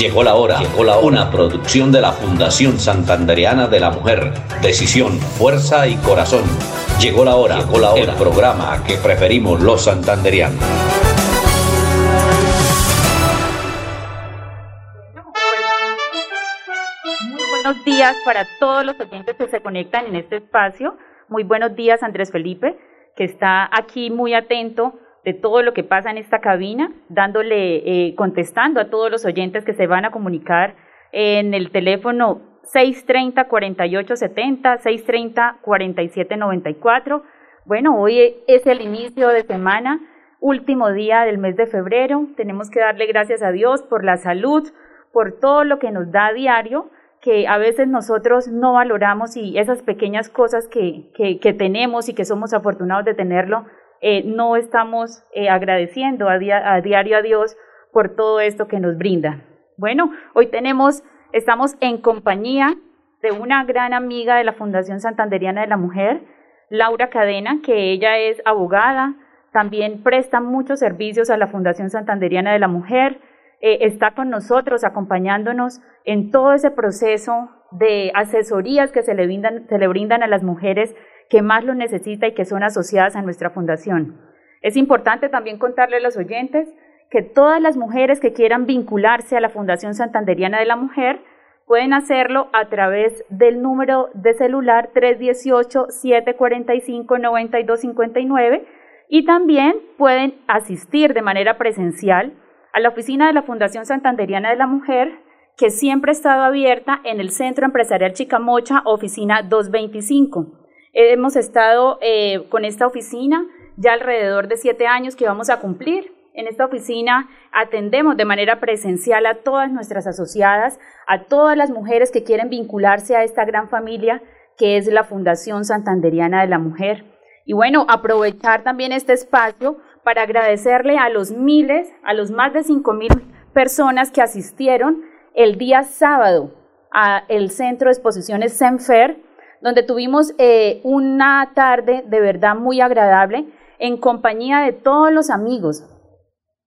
Llegó la hora, llegó la hora. Una producción de la Fundación Santandereana de la Mujer. Decisión, fuerza y corazón. Llegó la hora, llegó la hora. El programa que preferimos los santandereanos. buenos días para todos los oyentes que se conectan en este espacio. Muy buenos días, Andrés Felipe, que está aquí muy atento de todo lo que pasa en esta cabina, dándole, eh, contestando a todos los oyentes que se van a comunicar en el teléfono 630-4870, 630-4794. Bueno, hoy es el inicio de semana, último día del mes de febrero. Tenemos que darle gracias a Dios por la salud, por todo lo que nos da a diario que a veces nosotros no valoramos y esas pequeñas cosas que, que, tenemos y que somos afortunados de tenerlo, eh, no estamos eh, agradeciendo a, a diario a Dios por todo esto que nos brinda. Bueno, hoy tenemos, estamos en compañía de una gran amiga de la Fundación Santanderiana de la Mujer, Laura Cadena, que ella es abogada, también presta muchos servicios a la Fundación Santanderiana de la Mujer, eh, está con nosotros acompañándonos en todo ese proceso de asesorías que se le, brindan, se le brindan a las mujeres que más lo necesitan y que son asociadas a nuestra fundación. Es importante también contarle a los oyentes que todas las mujeres que quieran vincularse a la Fundación Santanderiana de la Mujer pueden hacerlo a través del número de celular 318-745-9259 y también pueden asistir de manera presencial a la oficina de la Fundación Santanderiana de la Mujer, que siempre ha estado abierta en el Centro Empresarial Chicamocha, oficina 225. Hemos estado eh, con esta oficina ya alrededor de siete años que vamos a cumplir. En esta oficina atendemos de manera presencial a todas nuestras asociadas, a todas las mujeres que quieren vincularse a esta gran familia que es la Fundación Santanderiana de la Mujer. Y bueno, aprovechar también este espacio para agradecerle a los miles, a los más de cinco mil personas que asistieron el día sábado al Centro de Exposiciones Senfer, donde tuvimos eh, una tarde de verdad muy agradable en compañía de todos los amigos,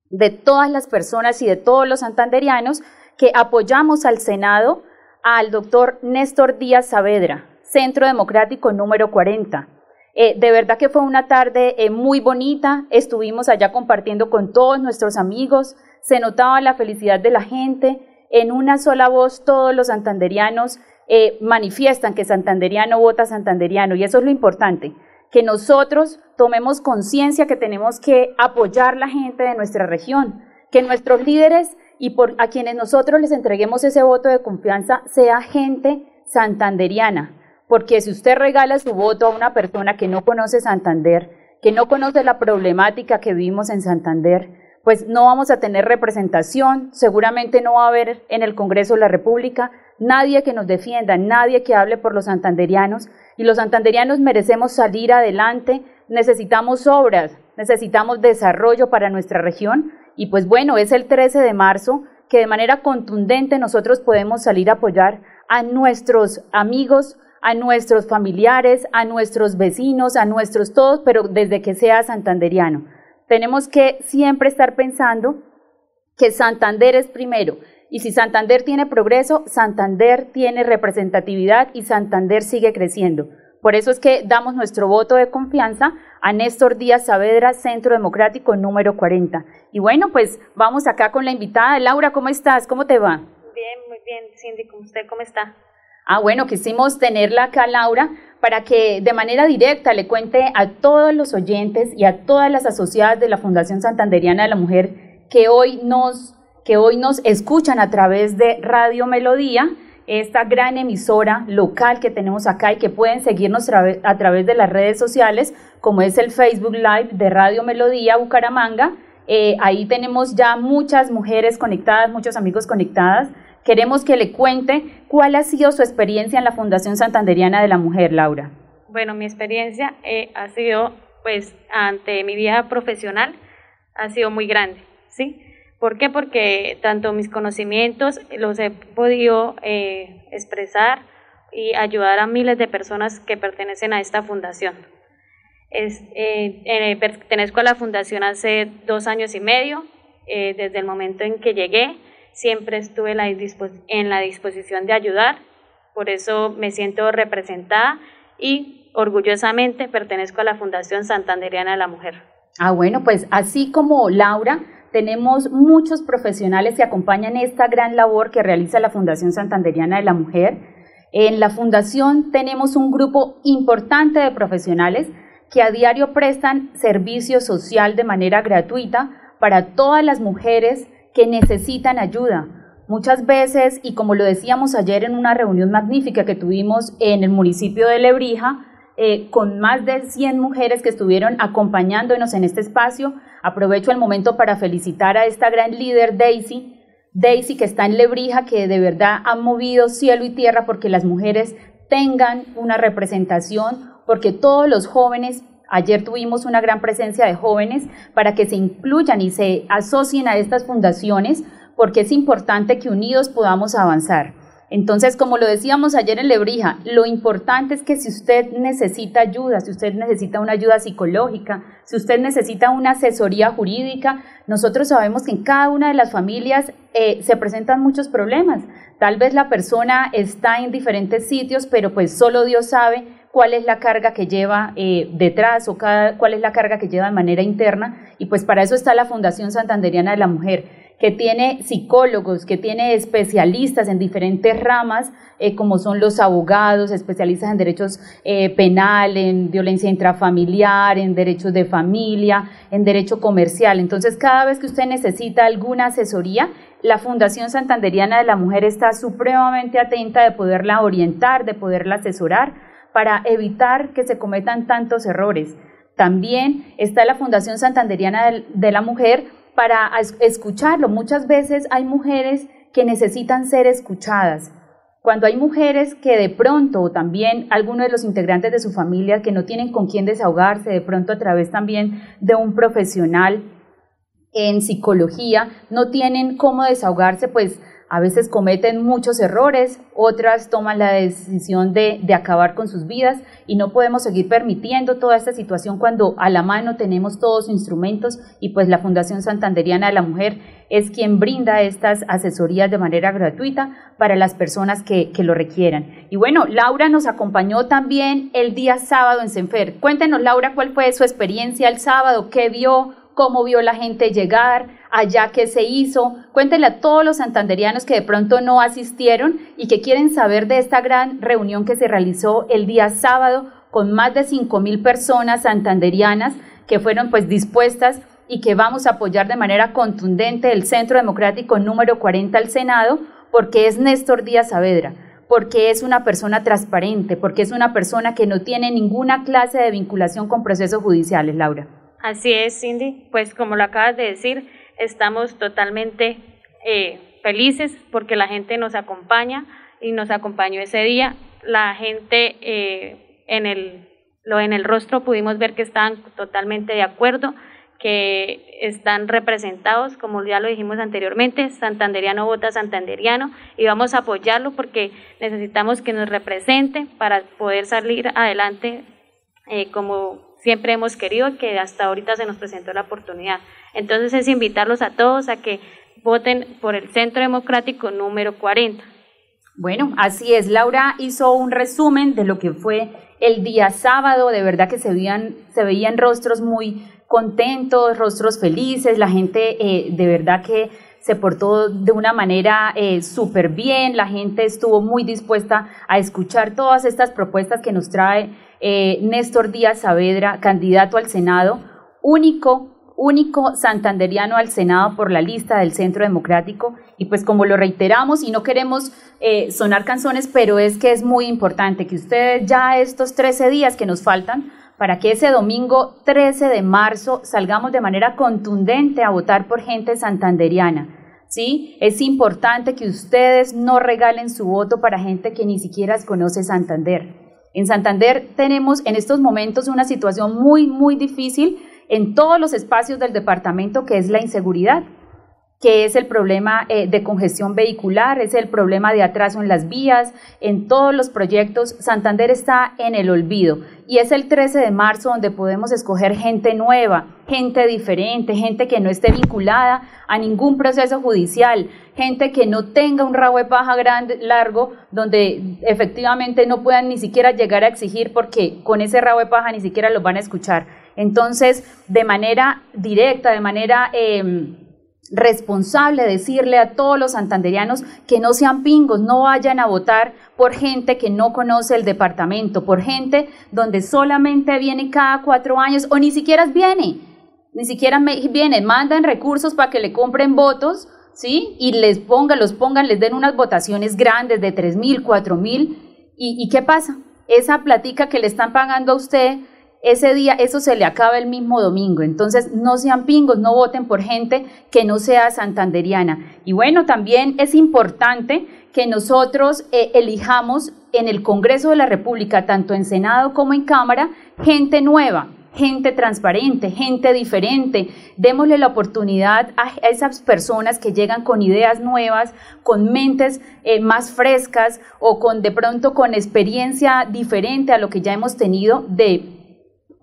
de todas las personas y de todos los santanderianos que apoyamos al Senado al doctor Néstor Díaz Saavedra, Centro Democrático número 40. Eh, de verdad que fue una tarde eh, muy bonita, estuvimos allá compartiendo con todos nuestros amigos, se notaba la felicidad de la gente, en una sola voz todos los santanderianos eh, manifiestan que santanderiano vota santanderiano y eso es lo importante, que nosotros tomemos conciencia que tenemos que apoyar la gente de nuestra región, que nuestros líderes y a quienes nosotros les entreguemos ese voto de confianza sea gente santanderiana, porque si usted regala su voto a una persona que no conoce Santander, que no conoce la problemática que vivimos en Santander, pues no vamos a tener representación, seguramente no va a haber en el Congreso de la República nadie que nos defienda, nadie que hable por los santanderianos, y los santanderianos merecemos salir adelante, necesitamos obras, necesitamos desarrollo para nuestra región, y pues bueno, es el 13 de marzo que de manera contundente nosotros podemos salir a apoyar a nuestros amigos, a nuestros familiares, a nuestros vecinos, a nuestros todos, pero desde que sea santanderiano. Tenemos que siempre estar pensando que Santander es primero. Y si Santander tiene progreso, Santander tiene representatividad y Santander sigue creciendo. Por eso es que damos nuestro voto de confianza a Néstor Díaz Saavedra, Centro Democrático número 40. Y bueno, pues vamos acá con la invitada. Laura, ¿cómo estás? ¿Cómo te va? Bien, muy bien, Cindy. ¿Usted cómo está? Ah, bueno, quisimos tenerla acá, Laura, para que de manera directa le cuente a todos los oyentes y a todas las asociadas de la Fundación Santanderiana de la Mujer que hoy nos, que hoy nos escuchan a través de Radio Melodía, esta gran emisora local que tenemos acá y que pueden seguirnos a través de las redes sociales, como es el Facebook Live de Radio Melodía Bucaramanga. Eh, ahí tenemos ya muchas mujeres conectadas, muchos amigos conectadas queremos que le cuente cuál ha sido su experiencia en la Fundación Santanderiana de la Mujer, Laura. Bueno, mi experiencia eh, ha sido, pues, ante mi vida profesional, ha sido muy grande, ¿sí? ¿Por qué? Porque tanto mis conocimientos los he podido eh, expresar y ayudar a miles de personas que pertenecen a esta fundación. Es, eh, eh, pertenezco a la fundación hace dos años y medio. Desde el momento en que llegué, siempre estuve en la disposición de ayudar. Por eso me siento representada y orgullosamente pertenezco a la Fundación Santanderiana de la Mujer. Ah, bueno, pues así como Laura, tenemos muchos profesionales que acompañan esta gran labor que realiza la Fundación Santanderiana de la Mujer. En la Fundación tenemos un grupo importante de profesionales que a diario prestan servicio social de manera gratuita para todas las mujeres que necesitan ayuda. Muchas veces, y como lo decíamos ayer en una reunión magnífica que tuvimos en el municipio de Lebrija, eh, con más de 100 mujeres que estuvieron acompañándonos en este espacio, aprovecho el momento para felicitar a esta gran líder Daisy, Daisy que está en Lebrija, que de verdad ha movido cielo y tierra porque las mujeres tengan una representación porque todos los jóvenes, ayer tuvimos una gran presencia de jóvenes para que se incluyan y se asocien a estas fundaciones, porque es importante que unidos podamos avanzar. Entonces, como lo decíamos ayer en Lebrija, lo importante es que si usted necesita ayuda, si usted necesita una ayuda psicológica, si usted necesita una asesoría jurídica, nosotros sabemos que en cada una de las familias eh, se presentan muchos problemas. Tal vez la persona está en diferentes sitios, pero pues solo Dios sabe cuál es la carga que lleva eh, detrás o cuál es la carga que lleva de manera interna. Y pues para eso está la Fundación Santanderiana de la Mujer, que tiene psicólogos, que tiene especialistas en diferentes ramas, eh, como son los abogados, especialistas en derechos eh, penal, en violencia intrafamiliar, en derechos de familia, en derecho comercial. Entonces, cada vez que usted necesita alguna asesoría, la Fundación Santanderiana de la Mujer está supremamente atenta de poderla orientar, de poderla asesorar para evitar que se cometan tantos errores. También está la Fundación Santanderiana de la Mujer para escucharlo. Muchas veces hay mujeres que necesitan ser escuchadas. Cuando hay mujeres que de pronto, o también algunos de los integrantes de su familia que no tienen con quién desahogarse, de pronto a través también de un profesional en psicología, no tienen cómo desahogarse, pues a veces cometen muchos errores, otras toman la decisión de, acabar con sus vidas y no podemos seguir permitiendo toda esta situación cuando a la mano tenemos todos instrumentos y pues la Fundación Santanderiana de la Mujer es quien brinda estas asesorías de manera gratuita para las personas que, que lo requieran. Y bueno, Laura nos acompañó también el día sábado en Senfer. Cuéntenos, Laura, cuál fue su experiencia el sábado, qué vio, cómo vio la gente llegar, allá qué se hizo. Cuéntenle a todos los santanderianos que de pronto no asistieron y que quieren saber de esta gran reunión que se realizó el día sábado con más de 5 mil personas santanderianas que fueron pues dispuestas y que vamos a apoyar de manera contundente el Centro Democrático número 40 al Senado porque es Néstor Díaz Saavedra porque es una persona transparente, porque es una persona que no tiene ninguna clase de vinculación con procesos judiciales, Laura. Así es, Cindy. Pues como lo acabas de decir, estamos totalmente eh, felices porque la gente nos acompaña y nos acompañó ese día. La gente eh, en, el, lo, en el rostro pudimos ver que están totalmente de acuerdo, que están representados, como ya lo dijimos anteriormente, Santanderiano vota Santanderiano y vamos a apoyarlo porque necesitamos que nos represente para poder salir adelante eh, como siempre hemos querido, que hasta ahorita se nos presentó la oportunidad. Entonces es invitarlos a todos a que voten por el Centro Democrático número 40. Bueno, así es. Laura hizo un resumen de lo que fue el día sábado. De verdad que se veían, se veían rostros muy contentos, rostros felices. La gente eh, de verdad que se portó de una manera eh, súper bien. La gente estuvo muy dispuesta a escuchar todas estas propuestas que nos trae eh, Néstor Díaz Saavedra, candidato al Senado, único, único santanderiano al Senado por la lista del Centro Democrático. Y pues como lo reiteramos y no queremos eh, sonar canciones, pero es que es muy importante que ustedes ya estos 13 días que nos faltan, para que ese domingo 13 de marzo salgamos de manera contundente a votar por gente santanderiana ¿sí? Es importante que ustedes no regalen su voto para gente que ni siquiera conoce Santander. En Santander tenemos en estos momentos una situación muy, muy difícil en todos los espacios del departamento que es la inseguridad que es el problema eh, de congestión vehicular, es el problema de atraso en las vías, en todos los proyectos. Santander está en el olvido y es el 13 de marzo donde podemos escoger gente nueva, gente diferente, gente que no esté vinculada a ningún proceso judicial, gente que no tenga un rabo de paja grande, largo, donde efectivamente no puedan ni siquiera llegar a exigir porque con ese rabo de paja ni siquiera los van a escuchar. Entonces, de manera directa, de manera... Eh, responsable decirle a todos los santanderianos que no sean pingos, no vayan a votar por gente que no conoce el departamento, por gente donde solamente viene cada cuatro años o ni siquiera viene, ni siquiera viene, mandan recursos para que le compren votos, ¿sí? Y les pongan, los pongan, les den unas votaciones grandes de tres mil, cuatro mil, ¿y qué pasa? Esa platica que le están pagando a usted ese día eso se le acaba el mismo domingo. Entonces, no sean pingos, no voten por gente que no sea santanderiana. Y bueno, también es importante que nosotros eh, elijamos en el Congreso de la República, tanto en Senado como en Cámara, gente nueva, gente transparente, gente diferente. Démosle la oportunidad a esas personas que llegan con ideas nuevas, con mentes eh, más frescas o con de pronto con experiencia diferente a lo que ya hemos tenido de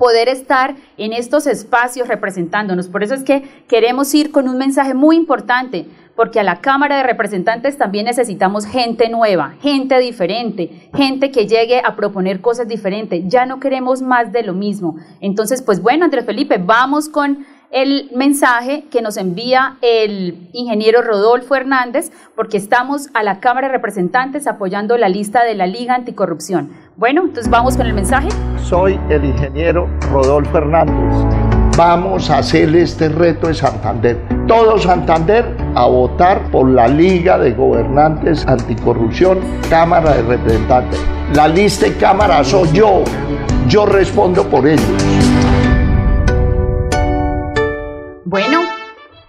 poder estar en estos espacios representándonos. Por eso es que queremos ir con un mensaje muy importante, porque a la Cámara de Representantes también necesitamos gente nueva, gente diferente, gente que llegue a proponer cosas diferentes. Ya no queremos más de lo mismo. Entonces, pues bueno, Andrés Felipe, vamos con el mensaje que nos envía el ingeniero Rodolfo Hernández, porque estamos a la Cámara de Representantes apoyando la lista de la Liga Anticorrupción. Bueno, entonces vamos con el mensaje. Soy el ingeniero Rodolfo Hernández. Vamos a hacer este reto de Santander. Todo Santander a votar por la Liga de Gobernantes Anticorrupción, Cámara de Representantes. La lista de Cámara soy yo. Yo respondo por ellos. Bueno,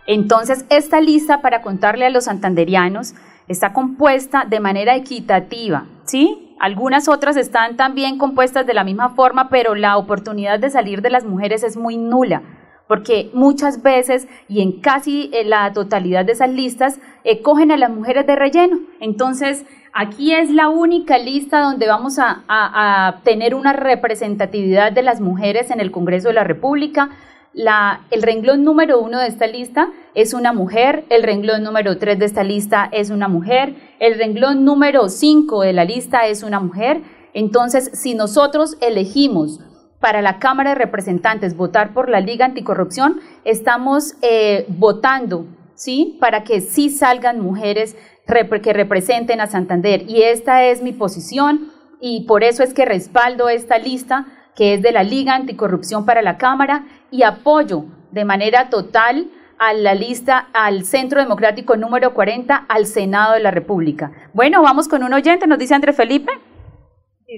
entonces esta lista para contarle a los santanderianos está compuesta de manera equitativa, ¿sí? Algunas otras están también compuestas de la misma forma, pero la oportunidad de salir de las mujeres es muy nula, porque muchas veces y en casi eh, la totalidad de esas listas eh, cogen a las mujeres de relleno. Entonces, aquí es la única lista donde vamos a, a tener una representatividad de las mujeres en el Congreso de la República el renglón número uno de esta lista es una mujer, el renglón número tres de esta lista es una mujer, el renglón número cinco de la lista es una mujer. Entonces, si nosotros elegimos para la Cámara de Representantes votar por la Liga Anticorrupción, estamos eh, votando ¿sí? para que sí salgan mujeres que representen a Santander. Y esta es mi posición y por eso es que respaldo esta lista que es de la Liga Anticorrupción para la Cámara, y apoyo de manera total a la lista al Centro Democrático número 40 al Senado de la República. Bueno, vamos con un oyente, nos dice Andrés Felipe.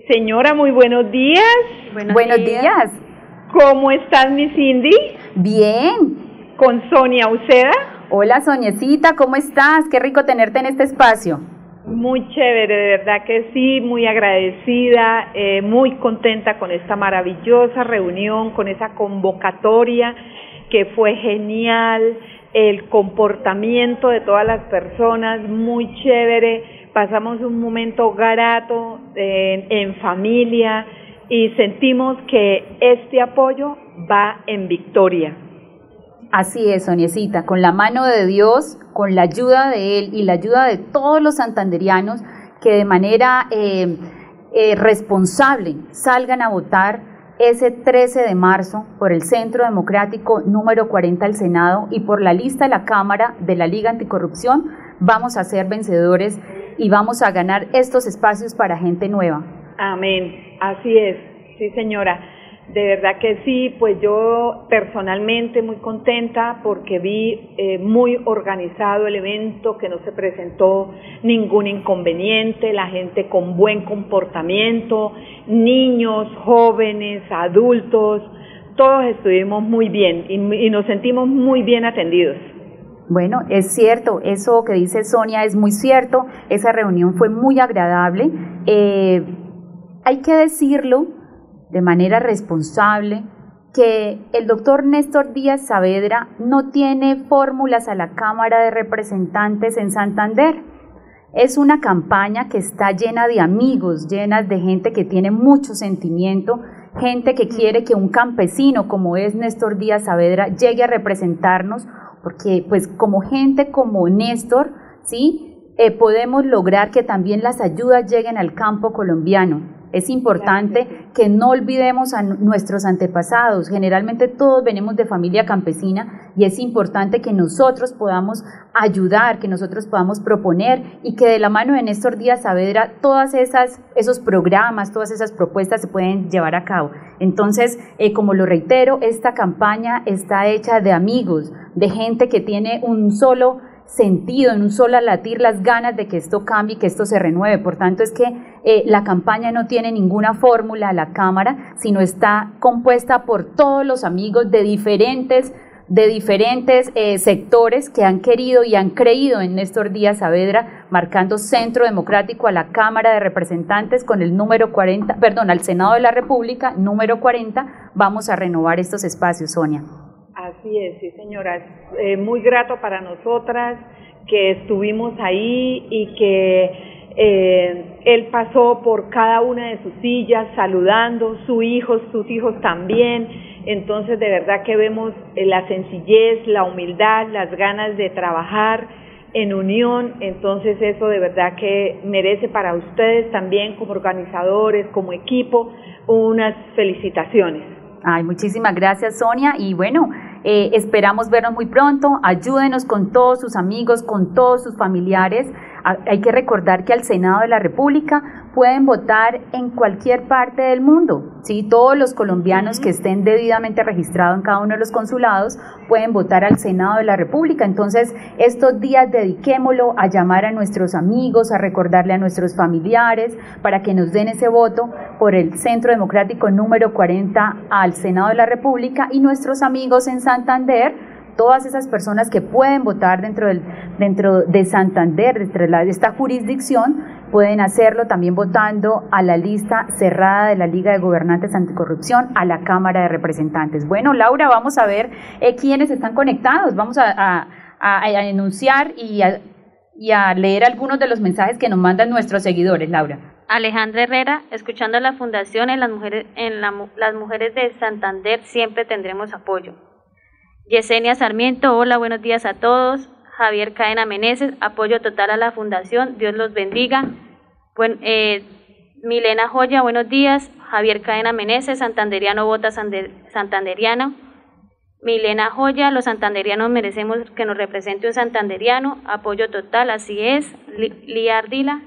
Señora, muy buenos días. Buenos, días. ¿Cómo estás, mi Cindy? Bien. ¿Con Sonia Uceda? Hola, Soñecita, ¿cómo estás? Qué rico tenerte en este espacio. Muy chévere, de verdad que sí, muy agradecida, eh, muy contenta con esta maravillosa reunión, con esa convocatoria que fue genial, el comportamiento de todas las personas, muy chévere, pasamos un momento grato en familia y sentimos que este apoyo va en victoria. Así es, Soniecita, con la mano de Dios, con la ayuda de Él y la ayuda de todos los santanderianos que de manera eh, eh, responsable salgan a votar ese 13 de marzo por el Centro Democrático número 40 al Senado y por la lista de la Cámara de la Liga Anticorrupción, vamos a ser vencedores y vamos a ganar estos espacios para gente nueva. Amén, así es, sí señora. De verdad que sí, pues yo personalmente muy contenta porque vi eh, muy organizado el evento, que no se presentó ningún inconveniente, la gente con buen comportamiento, niños, jóvenes, adultos, todos estuvimos muy bien y, y nos sentimos muy bien atendidos. Bueno, es cierto, eso que dice Sonia es muy cierto, esa reunión fue muy agradable. Eh, hay que decirlo de manera responsable que el doctor Néstor Díaz Saavedra no tiene fórmulas a la Cámara de Representantes en Santander. Es una campaña que está llena de amigos, llena de gente que tiene mucho sentimiento, gente que quiere que un campesino como es Néstor Díaz Saavedra llegue a representarnos porque pues como gente como Néstor, ¿sí? Eh, podemos lograr que también las ayudas lleguen al campo colombiano. Es importante que no olvidemos a nuestros antepasados. Generalmente todos venimos de familia campesina y es importante que nosotros podamos ayudar, que nosotros podamos proponer y que de la mano de Néstor Díaz Saavedra todas esas esos programas, todas esas propuestas se pueden llevar a cabo. Entonces, eh, como lo reitero, esta campaña está hecha de amigos, de gente que tiene un solo sentido, en un solo latir las ganas de que esto cambie, que esto se renueve. Por tanto, es que eh, la campaña no tiene ninguna fórmula a la Cámara, sino está compuesta por todos los amigos de diferentes de diferentes eh, sectores que han querido y han creído en Néstor Díaz Saavedra, marcando centro democrático a la Cámara de Representantes con el número 40, perdón, al Senado de la República, número 40, vamos a renovar estos espacios, Sonia. Así es, sí señora, eh, muy grato para nosotras que estuvimos ahí y que eh, él pasó por cada una de sus sillas saludando, sus hijos, sus hijos también, entonces de verdad que vemos eh, la sencillez, la humildad, las ganas de trabajar en unión, entonces eso de verdad que merece para ustedes también como organizadores, como equipo, unas felicitaciones. Ay, muchísimas gracias Sonia. Y bueno, eh, esperamos vernos muy pronto. Ayúdenos con todos sus amigos, con todos sus familiares. Hay que recordar que al Senado de la República pueden votar en cualquier parte del mundo. ¿sí? Todos los colombianos que estén debidamente registrados en cada uno de los consulados pueden votar al Senado de la República. Entonces, estos días dediquémoslo a llamar a nuestros amigos, a recordarle a nuestros familiares para que nos den ese voto por el Centro Democrático número 40 al Senado de la República y nuestros amigos en Santander todas esas personas que pueden votar dentro, del, dentro de Santander, dentro de, esta jurisdicción, pueden hacerlo también votando a la lista cerrada de la Liga de Gobernantes Anticorrupción a la Cámara de Representantes. Bueno, Laura, vamos a ver eh, quiénes están conectados. Vamos a, a, a enunciar y y a leer algunos de los mensajes que nos mandan nuestros seguidores, Laura. Alejandra Herrera, escuchando a la Fundación en las mujeres, en las mujeres de Santander siempre tendremos apoyo. Yesenia Sarmiento, hola, buenos días a todos. Javier Cadena Meneses, apoyo total a la Fundación, Dios los bendiga. Eh, Milena Joya, buenos días. Javier Cadena Meneses, Santanderiano Vota Santanderiano. Milena Joya, los santanderianos merecemos que nos represente un santanderiano, apoyo total, así es. Lía Ardila.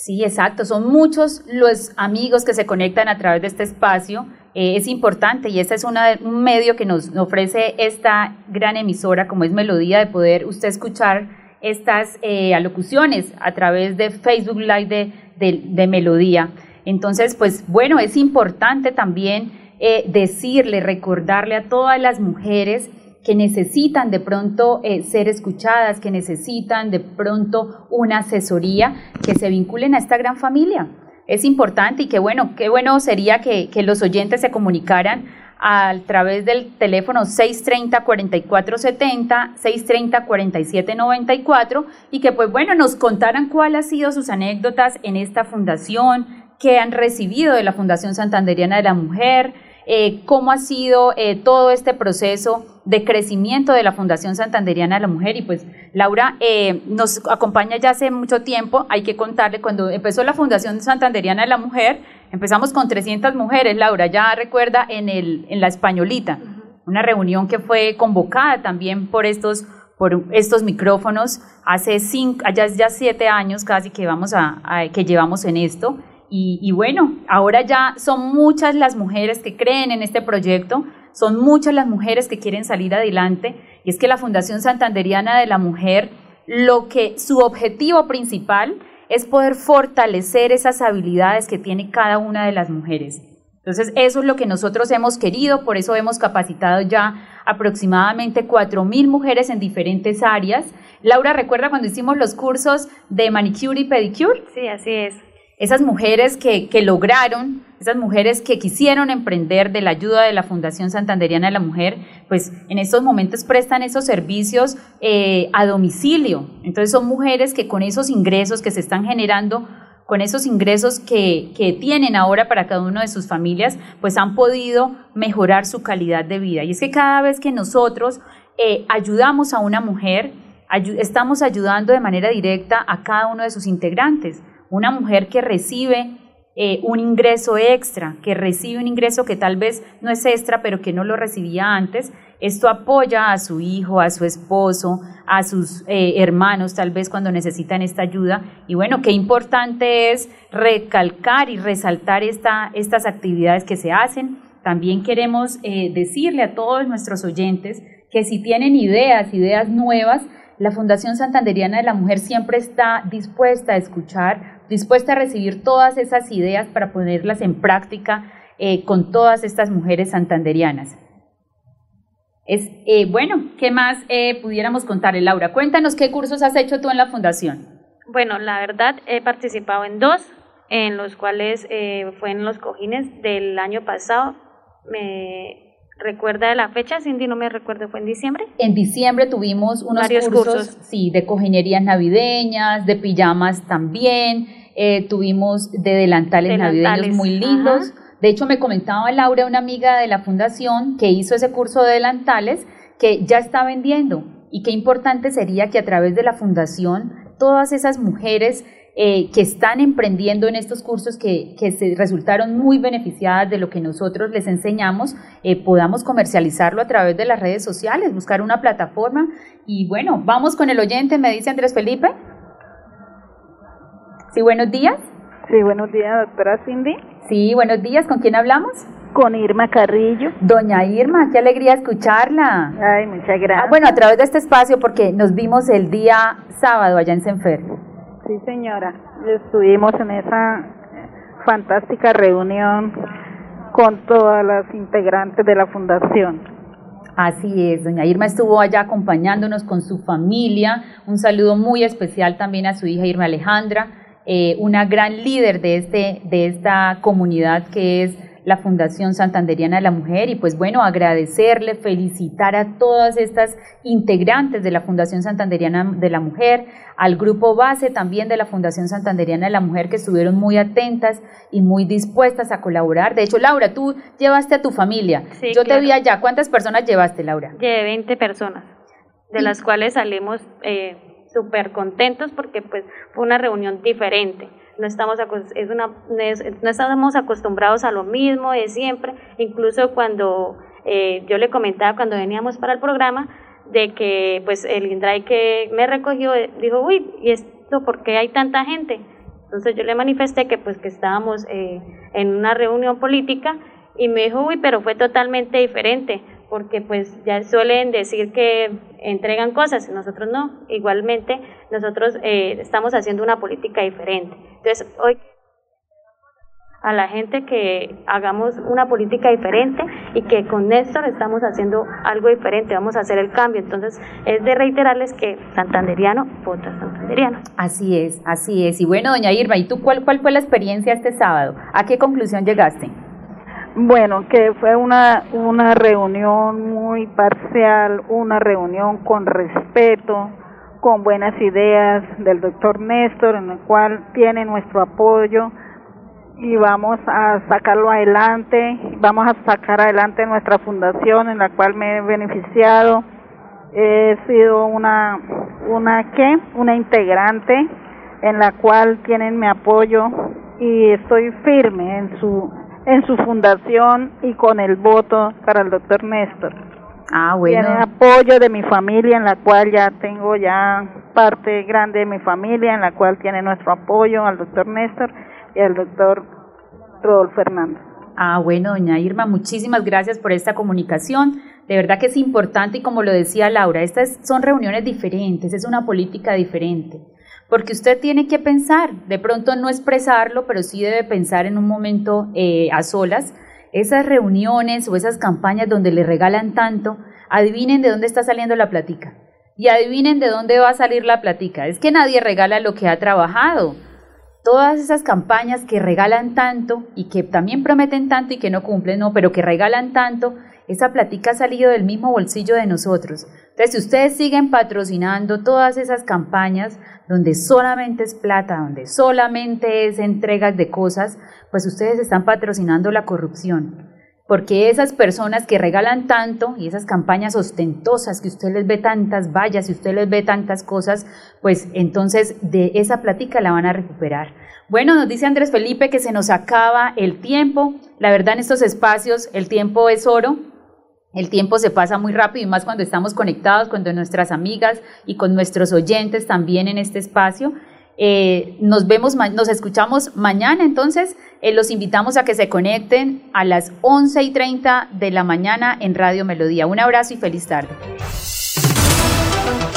Sí, exacto, son muchos los amigos que se conectan a través de este espacio eh, es importante y este es una, un medio que nos ofrece esta gran emisora como es Melodía de poder usted escuchar estas eh, alocuciones a través de Facebook Live de, Melodía. Entonces, pues bueno, es importante también eh, decirle, recordarle a todas las mujeres que necesitan de pronto ser escuchadas, que necesitan de pronto una asesoría, que se vinculen a esta gran familia. Es importante y qué bueno, qué bueno sería que, los oyentes se comunicaran a través del teléfono 630-4470, 630-4794 y que pues bueno, nos contaran cuáles han sido sus anécdotas en esta fundación, qué han recibido de la Fundación Santanderiana de la Mujer, eh, cómo ha sido eh, todo este proceso de crecimiento de la Fundación Santanderiana de la Mujer. Y pues Laura eh, nos acompaña ya hace mucho tiempo, hay que contarle, cuando empezó la Fundación Santanderiana de la Mujer, empezamos con 300 mujeres, Laura ya recuerda en, el, en la españolita, una reunión que fue convocada también por estos por estos micrófonos. Hace cinco, ya, ya siete años casi que, vamos a que llevamos en esto y, bueno, ahora ya son muchas las mujeres que creen en este proyecto, son muchas las mujeres que quieren salir adelante y es que la Fundación Santanderiana de la Mujer, lo que su objetivo principal es poder fortalecer esas habilidades que tiene cada una de las mujeres. Entonces, eso es lo que nosotros hemos querido, por eso hemos capacitado ya aproximadamente 4.000 mujeres en diferentes áreas. Laura, ¿recuerda cuando hicimos los cursos de manicure y pedicure? Sí, así es. Esas mujeres que, lograron, esas mujeres que quisieron emprender de la ayuda de la Fundación Santanderiana de la Mujer, pues en estos momentos prestan esos servicios eh, a domicilio. Entonces son mujeres que con esos ingresos que se están generando con esos ingresos que, tienen ahora para cada uno de sus familias, pues han podido mejorar su calidad de vida. Y es que cada vez que nosotros eh, ayudamos a una mujer, estamos ayudando de manera directa a cada uno de sus integrantes. Una mujer que recibe eh, un ingreso extra, que recibe un ingreso que tal vez no es extra, pero que no lo recibía antes, esto apoya a su hijo, a su esposo, a sus eh, hermanos tal vez cuando necesitan esta ayuda. Y bueno, qué importante es recalcar y resaltar esta, estas actividades que se hacen. También queremos eh, decirle a todos nuestros oyentes que si tienen ideas, ideas nuevas, la Fundación Santanderiana de la Mujer siempre está dispuesta a escuchar, dispuesta a recibir todas esas ideas para ponerlas en práctica eh, con todas estas mujeres santanderianas. Es, eh, bueno, ¿qué más eh, pudiéramos contarle, Laura? Cuéntanos qué cursos has hecho tú en la fundación. Bueno, la verdad he participado en dos, en los cuales eh, fue en los cojines del año pasado. ¿Me recuerda la fecha, Cindy? No me recuerdo, ¿fue en diciembre? En diciembre tuvimos unos Varios cursos, sí, de cojinerías navideñas, de pijamas también, eh, tuvimos de delantales, navideños muy lindos. De hecho, me comentaba Laura, una amiga de la fundación que hizo ese curso de delantales, que ya está vendiendo y qué importante sería que a través de la fundación todas esas mujeres eh, que están emprendiendo en estos cursos que, que, se resultaron muy beneficiadas de lo que nosotros les enseñamos, eh, podamos comercializarlo a través de las redes sociales, buscar una plataforma. Y bueno, vamos con el oyente, me dice Andrés Felipe. Sí, buenos días. Sí, buenos días, doctora Cindy. Sí, buenos días. ¿Con quién hablamos? Con Irma Carrillo. Doña Irma, qué alegría escucharla. Ay, muchas gracias. Ah, bueno, a través de este espacio, porque nos vimos el día sábado allá en Senfer. Sí, señora. Estuvimos en esa fantástica reunión con todas las integrantes de la fundación. Así es, doña Irma estuvo allá acompañándonos con su familia. Un saludo muy especial también a su hija Irma Alejandra eh, una gran líder de, este, de esta comunidad que es la Fundación Santanderiana de la Mujer y pues bueno, agradecerle, felicitar a todas estas integrantes de la Fundación Santanderiana de la Mujer, al grupo base también de la Fundación Santanderiana de la Mujer que estuvieron muy atentas y muy dispuestas a colaborar. De hecho, Laura, tú llevaste a tu familia. Yo te vi allá. ¿Cuántas personas llevaste, Laura? Llevé 20 personas, de las cuales salimos... Eh, súper contentos porque pues fue una reunión diferente. No estamos, es una, no estamos acostumbrados a lo mismo de siempre, incluso cuando eh, yo le comentaba cuando veníamos para el programa de que pues el INDRAI que me recogió eh, dijo, uy, ¿y esto por qué hay tanta gente? Entonces yo le manifesté que pues que estábamos eh, en una reunión política y me dijo, uy, pero fue totalmente diferente, porque pues ya suelen decir que entregan cosas, nosotros no. Igualmente, nosotros eh, estamos haciendo una política diferente. Entonces, hoy a la gente que hagamos una política diferente y que con Néstor estamos haciendo algo diferente, vamos a hacer el cambio. Entonces, es de reiterarles que santanderiano vota santanderiano. Así es, así es. Y bueno, doña Irma, ¿y tú cuál, cuál fue la experiencia este sábado? ¿A qué conclusión llegaste? Bueno, que fue una, una reunión muy parcial, una reunión con respeto, con buenas ideas del doctor Néstor, en el cual tiene nuestro apoyo y vamos a sacarlo adelante, vamos a sacar adelante nuestra fundación en la cual me he beneficiado. He sido una, una ¿qué? Una integrante en la cual tienen mi apoyo y estoy firme en su en su fundación y con el voto para el doctor Néstor. Ah, bueno. Tiene apoyo de mi familia, en la cual ya tengo ya parte grande de mi familia, en la cual tiene nuestro apoyo al doctor Néstor y al doctor Rodolfo Hernández. Ah, bueno, doña Irma, muchísimas gracias por esta comunicación. De verdad que es importante y como lo decía Laura, estas son reuniones diferentes, es una política diferente porque usted tiene que pensar, de pronto no expresarlo, pero sí debe pensar en un momento eh, a solas, esas reuniones o esas campañas donde le regalan tanto, adivinen de dónde está saliendo la platica. Y adivinen de dónde va a salir la platica. Es que nadie regala lo que ha trabajado. Todas esas campañas que regalan tanto y que también prometen tanto y que no cumplen, no, pero que regalan tanto, esa platica ha salido del mismo bolsillo de nosotros. Entonces, si ustedes siguen patrocinando todas esas campañas donde solamente es plata, donde solamente es entregas de cosas, pues ustedes están patrocinando la corrupción. Porque esas personas que regalan tanto y esas campañas ostentosas que usted les ve tantas vallas y usted les ve tantas cosas, pues entonces de esa plática la van a recuperar. Bueno, nos dice Andrés Felipe que se nos acaba el tiempo. La verdad en estos espacios el tiempo es oro. El tiempo se pasa muy rápido y más cuando estamos conectados, cuando nuestras amigas y con nuestros oyentes también en este espacio. Eh, nos vemos, nos escuchamos mañana, entonces eh, los invitamos a que se conecten a las 11 y 30 de la mañana en Radio Melodía. Un abrazo y feliz tarde.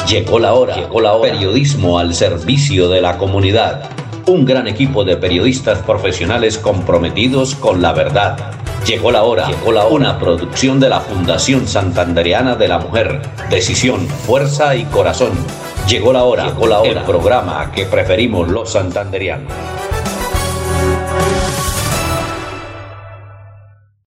Llegó la hora, llegó la hora. Periodismo al servicio de la comunidad. Un gran equipo de periodistas profesionales comprometidos con la verdad. Llegó la hora, llegó la hora. Una producción de la Fundación Santanderiana de la Mujer. Decisión, fuerza y corazón. Llegó la hora, llegó la hora. El programa que preferimos los santanderianos.